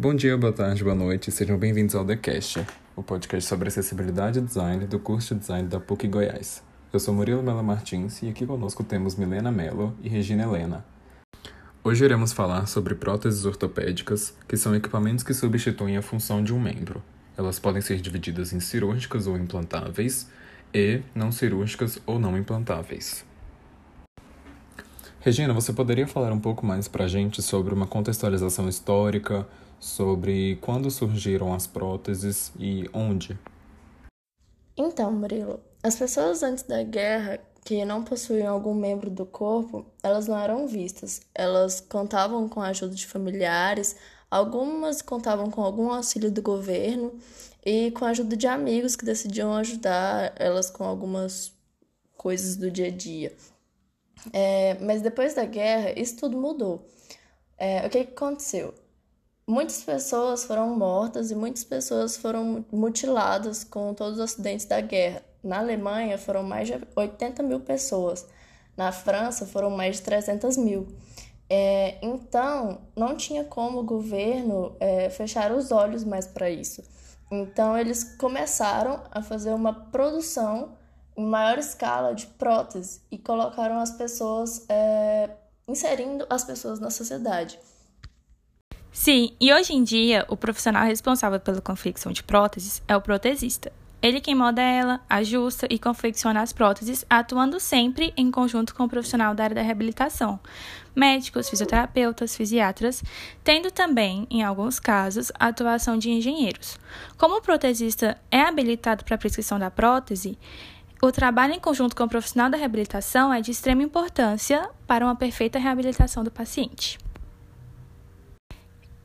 Bom dia, boa tarde, boa noite, sejam bem-vindos ao TheCast, o podcast sobre acessibilidade e design do curso de design da PUC Goiás. Eu sou Murilo Melo Martins e aqui conosco temos Milena Mello e Regina Helena. Hoje iremos falar sobre próteses ortopédicas, que são equipamentos que substituem a função de um membro. Elas podem ser divididas em cirúrgicas ou implantáveis e não cirúrgicas ou não implantáveis. Regina, você poderia falar um pouco mais para a gente sobre uma contextualização histórica, sobre quando surgiram as próteses e onde? Então, Murilo, as pessoas antes da guerra que não possuíam algum membro do corpo, elas não eram vistas. Elas contavam com a ajuda de familiares, algumas contavam com algum auxílio do governo e com a ajuda de amigos que decidiam ajudar elas com algumas coisas do dia a dia. É, mas depois da guerra, isso tudo mudou. É, o que, aconteceu? Muitas pessoas foram mortas e muitas pessoas foram mutiladas com todos os acidentes da guerra. Na Alemanha foram mais de 80 mil pessoas, na França foram mais de 300 mil. É, então, não tinha como o governo é, fechar os olhos mais para isso. Então, eles começaram a fazer uma produção em maior escala de próteses e colocaram as pessoas, é, inserindo as pessoas na sociedade. Sim, e hoje em dia, o profissional responsável pela confecção de próteses é o protesista. Ele quem modela, ajusta e confecciona as próteses, atuando sempre em conjunto com o profissional da área da reabilitação, médicos, fisioterapeutas, fisiatras, tendo também, em alguns casos, a atuação de engenheiros. Como o protesista é habilitado para a prescrição da prótese, o trabalho em conjunto com o profissional da reabilitação é de extrema importância para uma perfeita reabilitação do paciente.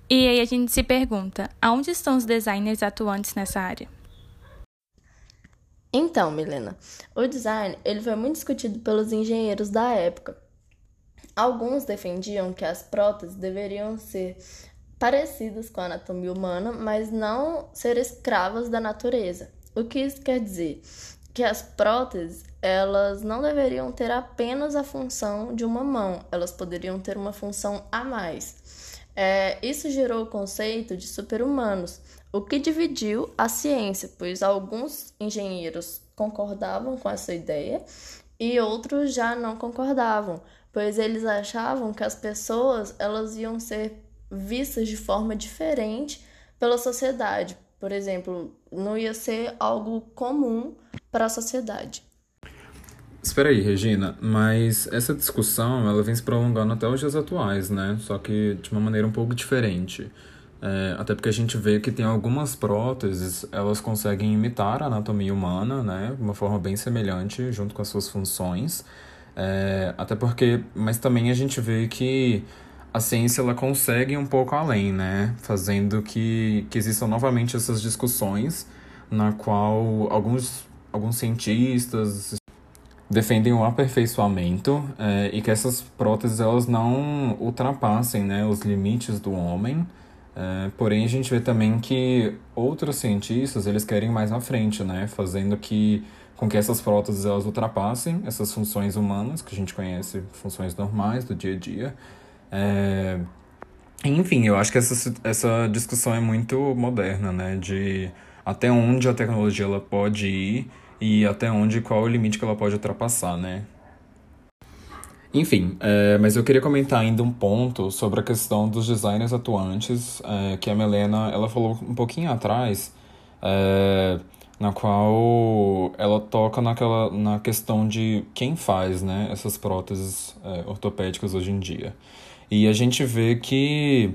E aí a gente se pergunta, aonde estão os designers atuantes nessa área? Então, Milena, o design ele foi muito discutido pelos engenheiros da época. Alguns defendiam que as próteses deveriam ser parecidas com a anatomia humana, mas não ser escravas da natureza. O que isso quer dizer? Que as próteses elas não deveriam ter apenas a função de uma mão, elas poderiam ter uma função a mais. É, isso gerou o conceito de super-humanos, o que dividiu a ciência, pois alguns engenheiros concordavam com essa ideia e outros já não concordavam, pois eles achavam que as pessoas elas iam ser vistas de forma diferente pela sociedade, por exemplo, não ia ser algo comum para a sociedade. Espera aí, Regina, mas essa discussão ela vem se prolongando até os dias atuais, né? Só que de uma maneira um pouco diferente. É, até porque a gente vê que tem algumas próteses, elas conseguem imitar a anatomia humana, né? De uma forma bem semelhante, junto com as suas funções. É, até porque, mas também a gente vê que a ciência ela consegue um pouco além, né? Fazendo que, que existam novamente essas discussões na qual alguns, alguns cientistas defendem o aperfeiçoamento é, e que essas próteses elas não ultrapassem né, os limites do homem. É, porém, a gente vê também que outros cientistas eles querem mais na frente, né? Fazendo que com que essas próteses elas ultrapassem essas funções humanas que a gente conhece, funções normais do dia a dia, é... Enfim, eu acho que essa, essa discussão é muito moderna, né? De até onde a tecnologia ela pode ir e até onde, qual é o limite que ela pode ultrapassar, né? Enfim, é, mas eu queria comentar ainda um ponto sobre a questão dos designers atuantes, é, que a Melena ela falou um pouquinho atrás, é, na qual ela toca naquela, na questão de quem faz né, essas próteses é, ortopédicas hoje em dia. E a gente vê que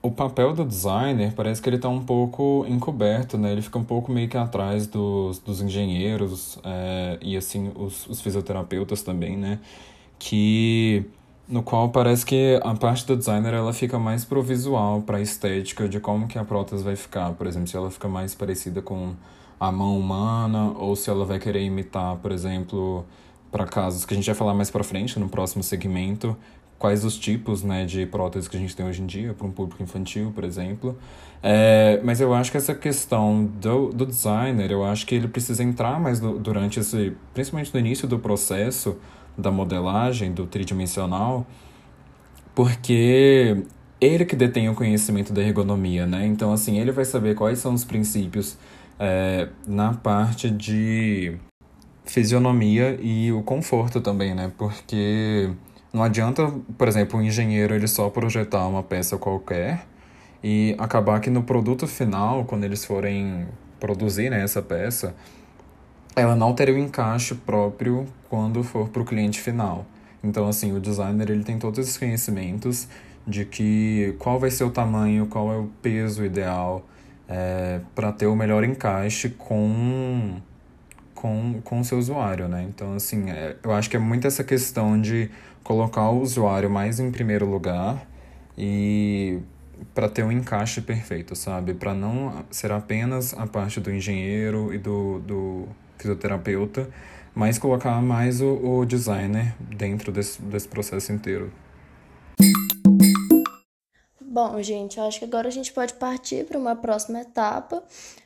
o papel do designer parece que ele está um pouco encoberto, né? Ele fica um pouco meio que atrás dos, dos engenheiros é, e assim os, os fisioterapeutas também, né? Que no qual parece que a parte do designer ela fica mais pro visual, para estética de como que a prótese vai ficar, por exemplo, se ela fica mais parecida com a mão humana ou se ela vai querer imitar, por exemplo, para casos que a gente vai falar mais para frente no próximo segmento, quais os tipos né, de próteses que a gente tem hoje em dia para um público infantil, por exemplo. É, mas eu acho que essa questão do, do designer, eu acho que ele precisa entrar mais do, durante esse, principalmente no início do processo da modelagem, do tridimensional, porque ele que detém o conhecimento da ergonomia, né? Então, assim, ele vai saber quais são os princípios é, na parte de fisionomia e o conforto também, né? Porque não adianta, por exemplo, um engenheiro ele só projetar uma peça qualquer e acabar que no produto final, quando eles forem produzir né, essa peça, ela não teria o encaixe próprio quando for para o cliente final. Então, assim, o designer ele tem todos esses conhecimentos de que qual vai ser o tamanho, qual é o peso ideal é, para ter o melhor encaixe com, com, com o seu usuário, né? Então, assim, é, eu acho que é muito essa questão de colocar o usuário mais em primeiro lugar e para ter um encaixe perfeito, sabe? Para não ser apenas a parte do engenheiro e do, do fisioterapeuta, mas colocar mais o, o designer dentro desse, desse processo inteiro. Bom, gente, eu acho que agora a gente pode partir para uma próxima etapa,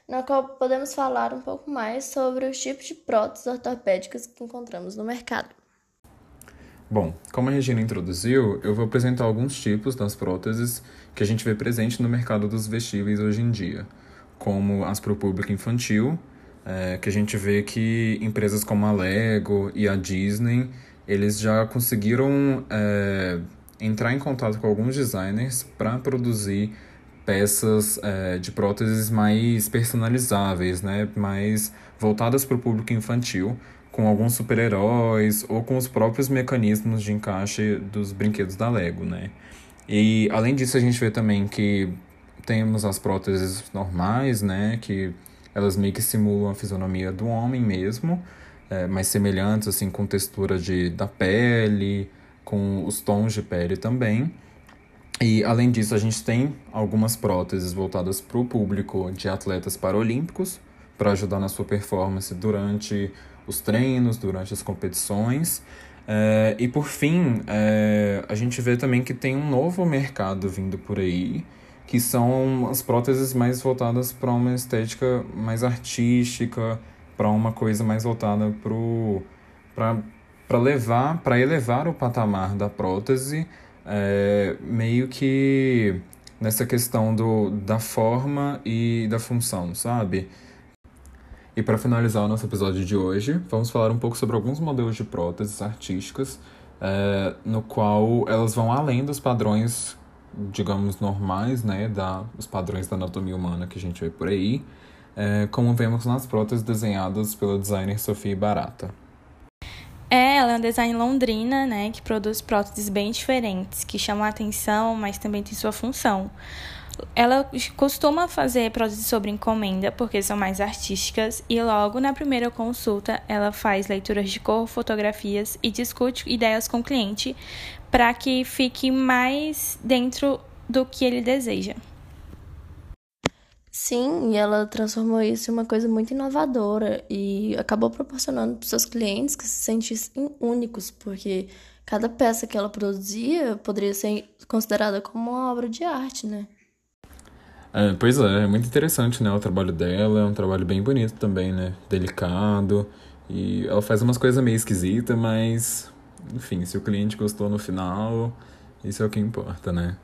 na qual podemos falar um pouco mais sobre os tipos de próteses ortopédicas que encontramos no mercado. Bom, como a Regina introduziu, eu vou apresentar alguns tipos das próteses que a gente vê presente no mercado dos vestíveis hoje em dia, como as para o público infantil, é, que a gente vê que empresas como a Lego e a Disney, eles já conseguiram é, entrar em contato com alguns designers para produzir peças é, de próteses mais personalizáveis, né? mais voltadas para o público infantil, com alguns super-heróis ou com os próprios mecanismos de encaixe dos brinquedos da Lego. Né? E além disso, a gente vê também que temos as próteses normais, né? que elas meio que simulam a fisionomia do homem mesmo, é, mais semelhantes assim com textura de, da pele, com os tons de pele também. E além disso, a gente tem algumas próteses voltadas para o público de atletas paralímpicos, para ajudar na sua performance durante os treinos, durante as competições. É, e por fim, é, a gente vê também que tem um novo mercado vindo por aí, que são as próteses mais voltadas para uma estética mais artística, para uma coisa mais voltada para para levar, para elevar o patamar da prótese, é, meio que nessa questão do, da forma e da função, sabe? E para finalizar o nosso episódio de hoje, vamos falar um pouco sobre alguns modelos de próteses artísticas, é, no qual elas vão além dos padrões, digamos, normais, né, da, os padrões da anatomia humana que a gente vê por aí, é, como vemos nas próteses desenhadas pela designer Sofia Barata. É, ela é uma design londrina, né, que produz próteses bem diferentes, que chamam a atenção, mas também tem sua função. Ela costuma fazer próteses sobre encomenda, porque são mais artísticas, e logo na primeira consulta ela faz leituras de cor, fotografias e discute ideias com o cliente para que fique mais dentro do que ele deseja. Sim, e ela transformou isso em uma coisa muito inovadora e acabou proporcionando para seus clientes que se sentissem únicos, porque cada peça que ela produzia poderia ser considerada como uma obra de arte, né? É, pois é, é muito interessante, né, o trabalho dela, é um trabalho bem bonito também, né, delicado, e ela faz umas coisas meio esquisitas, mas, enfim, se o cliente gostou no final, isso é o que importa, né?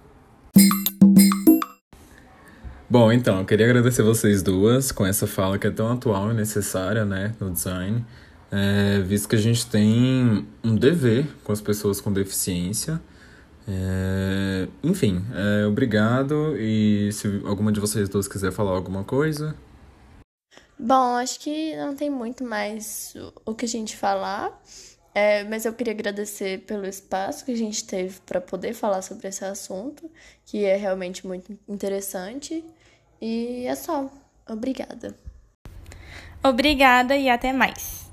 Bom, então, eu queria agradecer vocês duas com essa fala que é tão atual e necessária, né, no design, é, visto que a gente tem um dever com as pessoas com deficiência. É, enfim, é, obrigado e se alguma de vocês duas quiser falar alguma coisa. Bom, acho que não tem muito mais o que a gente falar. É, mas eu queria agradecer pelo espaço que a gente teve para poder falar sobre esse assunto, que é realmente muito interessante. E é só. Obrigada. Obrigada e até mais.